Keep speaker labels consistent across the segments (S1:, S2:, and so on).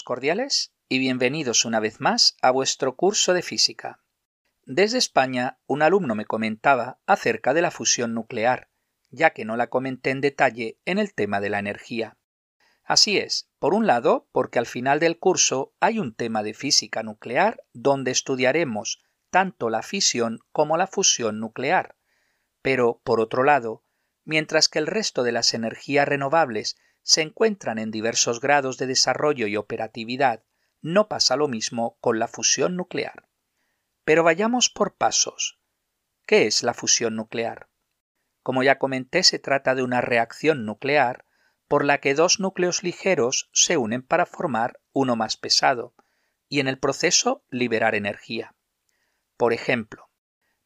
S1: Cordiales y bienvenidos una vez más a vuestro curso de física. Desde España, un alumno me comentaba acerca de la fusión nuclear, ya que no la comenté en detalle en el tema de la energía. Así es, por un lado, porque al final del curso hay un tema de física nuclear donde estudiaremos tanto la fisión como la fusión nuclear. Pero, por otro lado, mientras que el resto de las energías renovables se encuentran en diversos grados de desarrollo y operatividad, no pasa lo mismo con la fusión nuclear. Pero vayamos por pasos. ¿Qué es la fusión nuclear? Como ya comenté, se trata de una reacción nuclear por la que dos núcleos ligeros se unen para formar uno más pesado, y en el proceso liberar energía. Por ejemplo,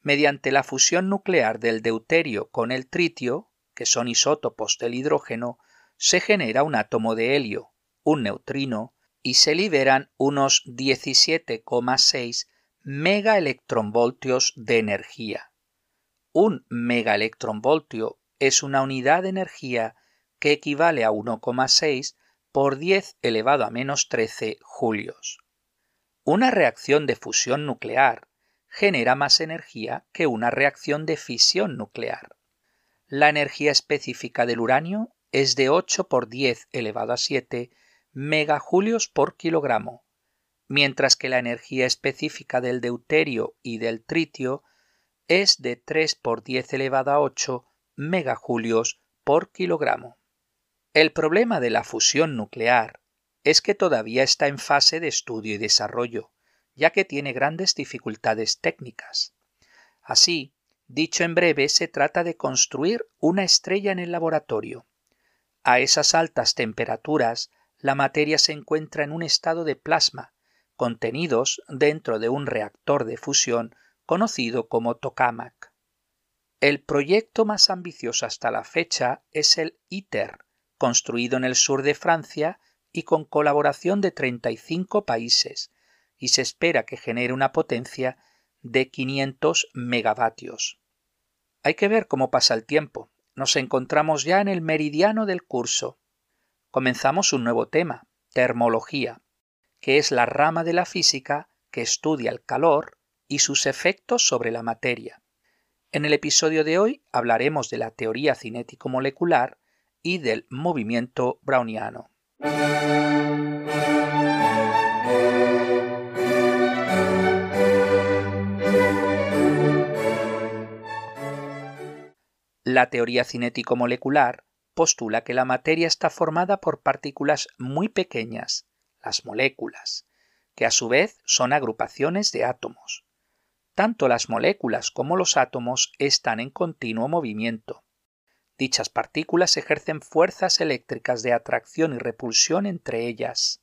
S1: mediante la fusión nuclear del deuterio con el tritio, que son isótopos del hidrógeno, se genera un átomo de helio, un neutrino, y se liberan unos 17,6 megaelectronvoltios de energía. Un megaelectronvoltio es una unidad de energía que equivale a 1,6 por 10 elevado a menos 13 julios. Una reacción de fusión nuclear genera más energía que una reacción de fisión nuclear. La energía específica del uranio es de 8 por 10 elevado a 7 megajulios por kilogramo, mientras que la energía específica del deuterio y del tritio es de 3 por 10 elevado a 8 megajulios por kilogramo. El problema de la fusión nuclear es que todavía está en fase de estudio y desarrollo, ya que tiene grandes dificultades técnicas. Así, dicho en breve, se trata de construir una estrella en el laboratorio, a esas altas temperaturas, la materia se encuentra en un estado de plasma, contenidos dentro de un reactor de fusión conocido como tokamak. El proyecto más ambicioso hasta la fecha es el ITER, construido en el sur de Francia y con colaboración de 35 países, y se espera que genere una potencia de 500 megavatios. Hay que ver cómo pasa el tiempo nos encontramos ya en el meridiano del curso. Comenzamos un nuevo tema, termología, que es la rama de la física que estudia el calor y sus efectos sobre la materia. En el episodio de hoy hablaremos de la teoría cinético-molecular y del movimiento browniano. La teoría cinético-molecular postula que la materia está formada por partículas muy pequeñas, las moléculas, que a su vez son agrupaciones de átomos. Tanto las moléculas como los átomos están en continuo movimiento. Dichas partículas ejercen fuerzas eléctricas de atracción y repulsión entre ellas.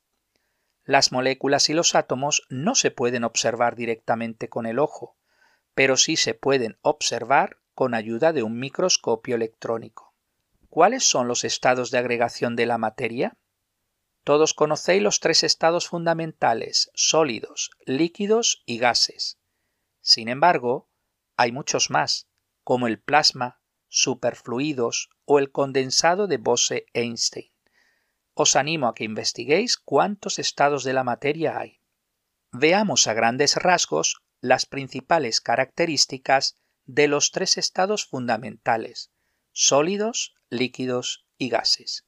S1: Las moléculas y los átomos no se pueden observar directamente con el ojo, pero sí se pueden observar con ayuda de un microscopio electrónico. ¿Cuáles son los estados de agregación de la materia? Todos conocéis los tres estados fundamentales, sólidos, líquidos y gases. Sin embargo, hay muchos más, como el plasma, superfluidos o el condensado de Bose-Einstein. Os animo a que investiguéis cuántos estados de la materia hay. Veamos a grandes rasgos las principales características de los tres estados fundamentales, sólidos, líquidos y gases.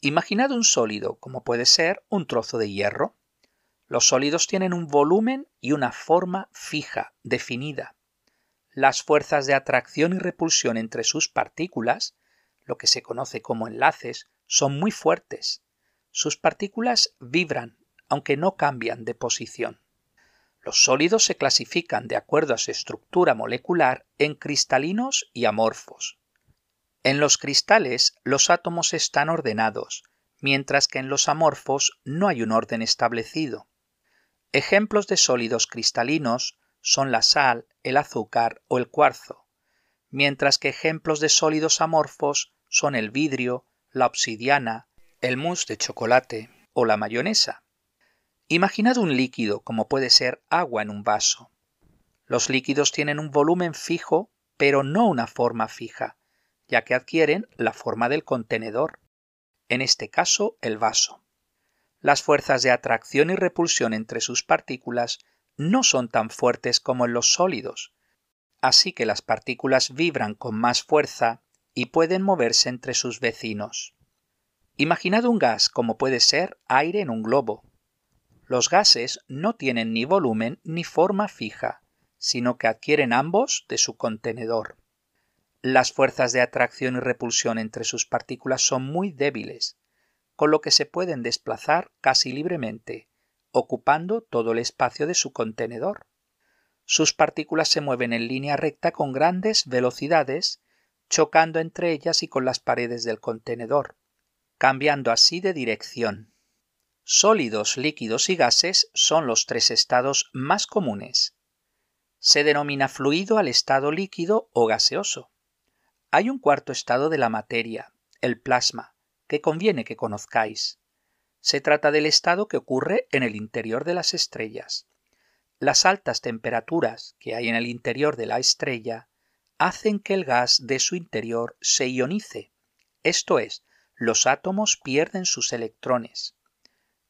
S1: Imaginad un sólido, como puede ser un trozo de hierro. Los sólidos tienen un volumen y una forma fija, definida. Las fuerzas de atracción y repulsión entre sus partículas, lo que se conoce como enlaces, son muy fuertes. Sus partículas vibran, aunque no cambian de posición. Los sólidos se clasifican de acuerdo a su estructura molecular en cristalinos y amorfos. En los cristales los átomos están ordenados, mientras que en los amorfos no hay un orden establecido. Ejemplos de sólidos cristalinos son la sal, el azúcar o el cuarzo, mientras que ejemplos de sólidos amorfos son el vidrio, la obsidiana, el mousse de chocolate o la mayonesa. Imaginad un líquido como puede ser agua en un vaso. Los líquidos tienen un volumen fijo, pero no una forma fija, ya que adquieren la forma del contenedor, en este caso el vaso. Las fuerzas de atracción y repulsión entre sus partículas no son tan fuertes como en los sólidos, así que las partículas vibran con más fuerza y pueden moverse entre sus vecinos. Imaginad un gas como puede ser aire en un globo. Los gases no tienen ni volumen ni forma fija, sino que adquieren ambos de su contenedor. Las fuerzas de atracción y repulsión entre sus partículas son muy débiles, con lo que se pueden desplazar casi libremente, ocupando todo el espacio de su contenedor. Sus partículas se mueven en línea recta con grandes velocidades, chocando entre ellas y con las paredes del contenedor, cambiando así de dirección. Sólidos, líquidos y gases son los tres estados más comunes. Se denomina fluido al estado líquido o gaseoso. Hay un cuarto estado de la materia, el plasma, que conviene que conozcáis. Se trata del estado que ocurre en el interior de las estrellas. Las altas temperaturas que hay en el interior de la estrella hacen que el gas de su interior se ionice, esto es, los átomos pierden sus electrones.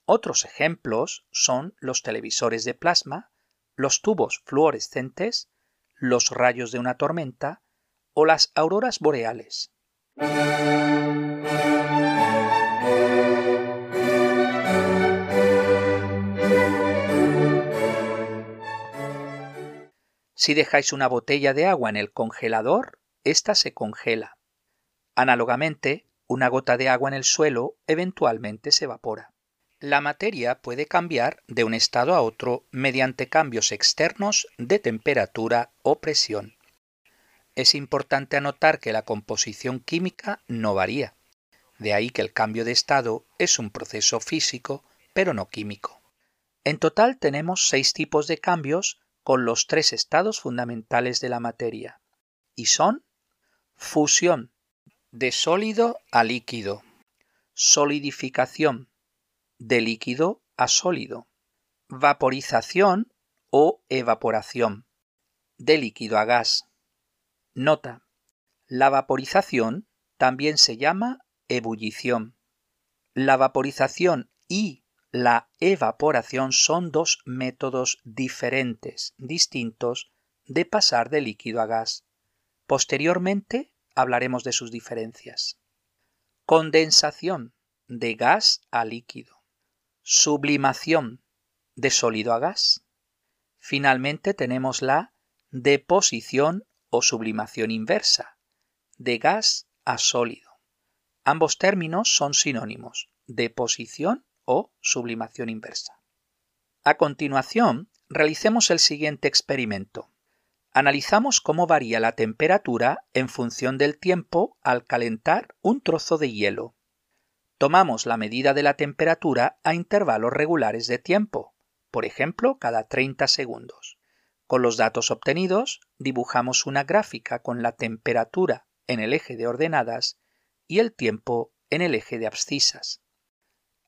S1: Otros ejemplos son los televisores de plasma, los tubos fluorescentes, los rayos de una tormenta o las auroras boreales. Si dejáis una botella de agua en el congelador, ésta se congela. Análogamente, una gota de agua en el suelo eventualmente se evapora. La materia puede cambiar de un estado a otro mediante cambios externos de temperatura o presión. Es importante anotar que la composición química no varía. De ahí que el cambio de estado es un proceso físico, pero no químico. En total tenemos seis tipos de cambios con los tres estados fundamentales de la materia, y son fusión de sólido a líquido, solidificación de líquido a sólido, vaporización o evaporación de líquido a gas. Nota. La vaporización también se llama ebullición. La vaporización y la evaporación son dos métodos diferentes, distintos, de pasar de líquido a gas. Posteriormente hablaremos de sus diferencias. Condensación de gas a líquido. Sublimación de sólido a gas. Finalmente tenemos la deposición o sublimación inversa, de gas a sólido. Ambos términos son sinónimos, deposición o sublimación inversa. A continuación, realicemos el siguiente experimento. Analizamos cómo varía la temperatura en función del tiempo al calentar un trozo de hielo. Tomamos la medida de la temperatura a intervalos regulares de tiempo, por ejemplo, cada 30 segundos. Con los datos obtenidos, dibujamos una gráfica con la temperatura en el eje de ordenadas y el tiempo en el eje de abscisas.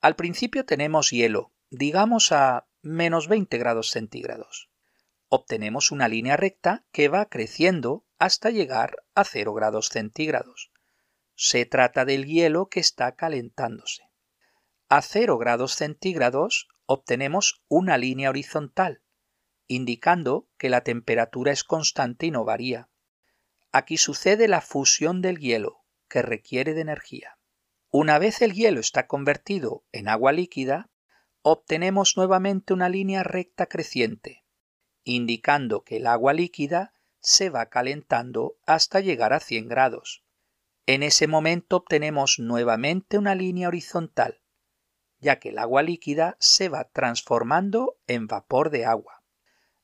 S1: Al principio tenemos hielo, digamos a menos 20 grados centígrados. Obtenemos una línea recta que va creciendo hasta llegar a 0 grados centígrados. Se trata del hielo que está calentándose. A 0 grados centígrados obtenemos una línea horizontal, indicando que la temperatura es constante y no varía. Aquí sucede la fusión del hielo, que requiere de energía. Una vez el hielo está convertido en agua líquida, obtenemos nuevamente una línea recta creciente, indicando que el agua líquida se va calentando hasta llegar a 100 grados. En ese momento obtenemos nuevamente una línea horizontal, ya que el agua líquida se va transformando en vapor de agua.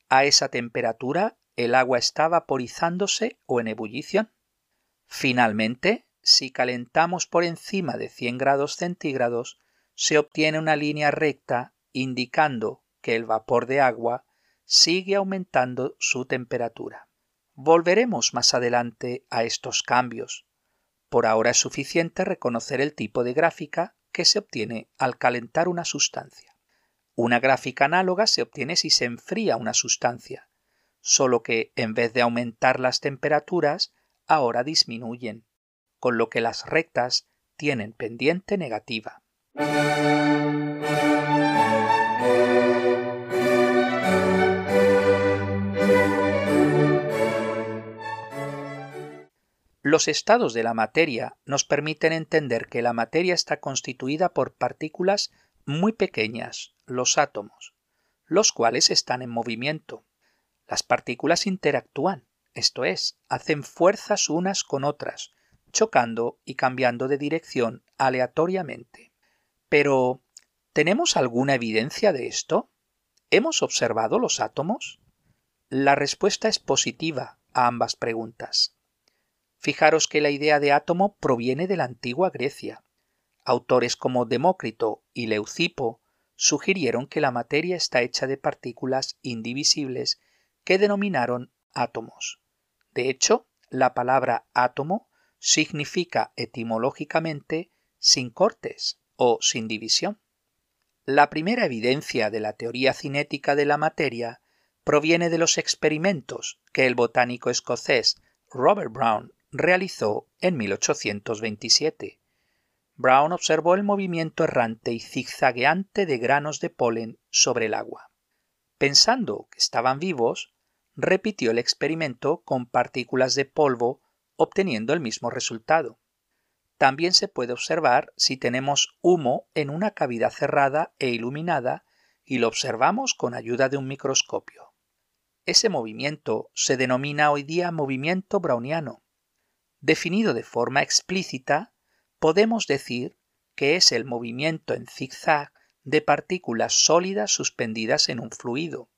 S1: A esa temperatura el agua está vaporizándose o en ebullición. Finalmente, si calentamos por encima de 100 grados centígrados, se obtiene una línea recta indicando que el vapor de agua sigue aumentando su temperatura. Volveremos más adelante a estos cambios. Por ahora es suficiente reconocer el tipo de gráfica que se obtiene al calentar una sustancia. Una gráfica análoga se obtiene si se enfría una sustancia, solo que en vez de aumentar las temperaturas, ahora disminuyen con lo que las rectas tienen pendiente negativa. Los estados de la materia nos permiten entender que la materia está constituida por partículas muy pequeñas, los átomos, los cuales están en movimiento. Las partículas interactúan, esto es, hacen fuerzas unas con otras, chocando y cambiando de dirección aleatoriamente. Pero, ¿tenemos alguna evidencia de esto? ¿Hemos observado los átomos? La respuesta es positiva a ambas preguntas. Fijaros que la idea de átomo proviene de la antigua Grecia. Autores como Demócrito y Leucipo sugirieron que la materia está hecha de partículas indivisibles que denominaron átomos. De hecho, la palabra átomo significa etimológicamente sin cortes o sin división. La primera evidencia de la teoría cinética de la materia proviene de los experimentos que el botánico escocés Robert Brown realizó en 1827. Brown observó el movimiento errante y zigzagueante de granos de polen sobre el agua. Pensando que estaban vivos, repitió el experimento con partículas de polvo obteniendo el mismo resultado. También se puede observar si tenemos humo en una cavidad cerrada e iluminada y lo observamos con ayuda de un microscopio. Ese movimiento se denomina hoy día movimiento browniano Definido de forma explícita, podemos decir que es el movimiento en zigzag de partículas sólidas suspendidas en un fluido.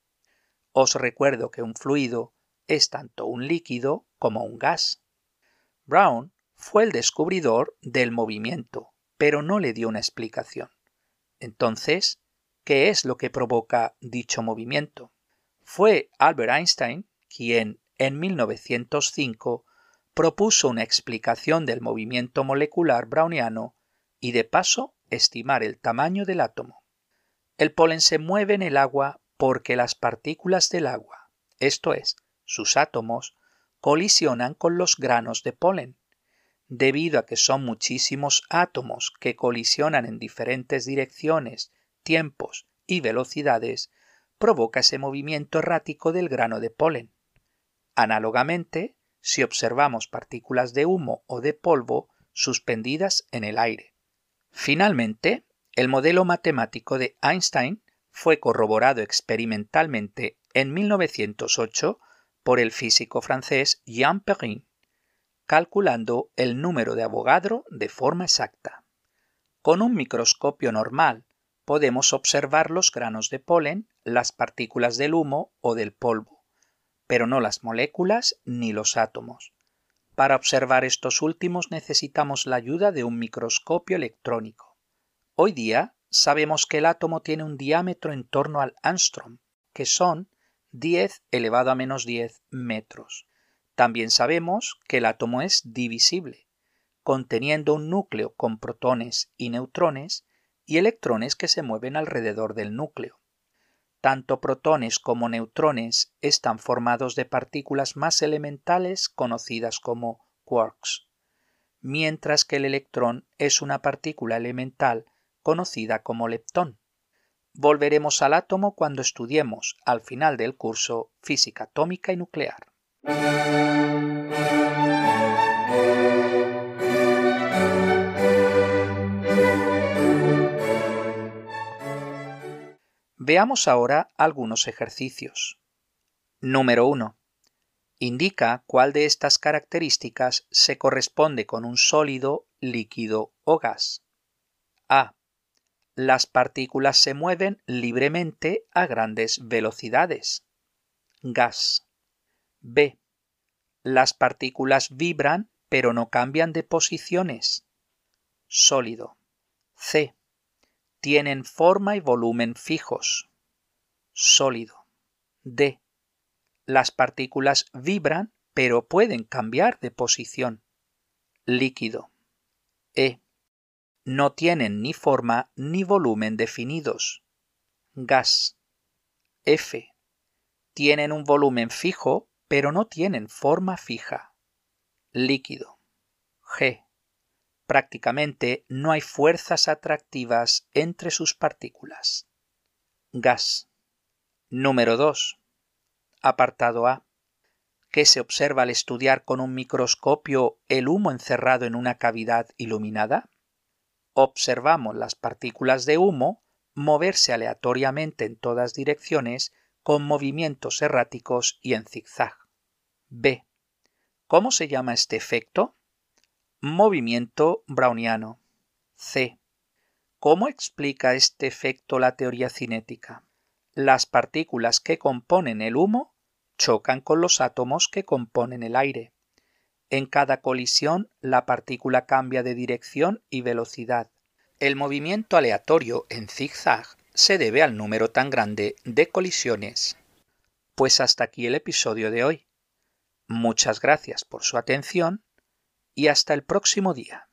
S1: Os recuerdo que un fluido es tanto un líquido como un gas. Brown fue el descubridor del movimiento, pero no le dio una explicación. Entonces, ¿qué es lo que provoca dicho movimiento? Fue Albert Einstein quien, en 1905, propuso una explicación del movimiento molecular browniano y de paso estimar el tamaño del átomo. El polen se mueve en el agua porque las partículas del agua, esto es, sus átomos, colisionan con los granos de polen. Debido a que son muchísimos átomos que colisionan en diferentes direcciones, tiempos y velocidades, provoca ese movimiento errático del grano de polen. Análogamente, si observamos partículas de humo o de polvo suspendidas en el aire. Finalmente, el modelo matemático de Einstein fue corroborado experimentalmente en 1908 por el físico francés Jean Perrin, calculando el número de Avogadro de forma exacta. Con un microscopio normal podemos observar los granos de polen, las partículas del humo o del polvo pero no las moléculas ni los átomos. Para observar estos últimos necesitamos la ayuda de un microscopio electrónico. Hoy día sabemos que el átomo tiene un diámetro en torno al angstrom, que son 10 elevado a menos 10 metros. También sabemos que el átomo es divisible, conteniendo un núcleo con protones y neutrones y electrones que se mueven alrededor del núcleo. Tanto protones como neutrones están formados de partículas más elementales conocidas como quarks, mientras que el electrón es una partícula elemental conocida como leptón. Volveremos al átomo cuando estudiemos al final del curso física atómica y nuclear. Veamos ahora algunos ejercicios. Número 1. Indica cuál de estas características se corresponde con un sólido, líquido o gas. A. Las partículas se mueven libremente a grandes velocidades. Gas. B. Las partículas vibran pero no cambian de posiciones. Sólido. C tienen forma y volumen fijos. Sólido. D. Las partículas vibran pero pueden cambiar de posición. Líquido. E. No tienen ni forma ni volumen definidos. Gas. F. Tienen un volumen fijo pero no tienen forma fija. Líquido. G Prácticamente no hay fuerzas atractivas entre sus partículas. Gas. Número 2. Apartado A. ¿Qué se observa al estudiar con un microscopio el humo encerrado en una cavidad iluminada? Observamos las partículas de humo moverse aleatoriamente en todas direcciones con movimientos erráticos y en zigzag. B. ¿Cómo se llama este efecto? Movimiento browniano. C. ¿Cómo explica este efecto la teoría cinética? Las partículas que componen el humo chocan con los átomos que componen el aire. En cada colisión, la partícula cambia de dirección y velocidad. El movimiento aleatorio en zigzag se debe al número tan grande de colisiones. Pues hasta aquí el episodio de hoy. Muchas gracias por su atención y hasta el próximo día.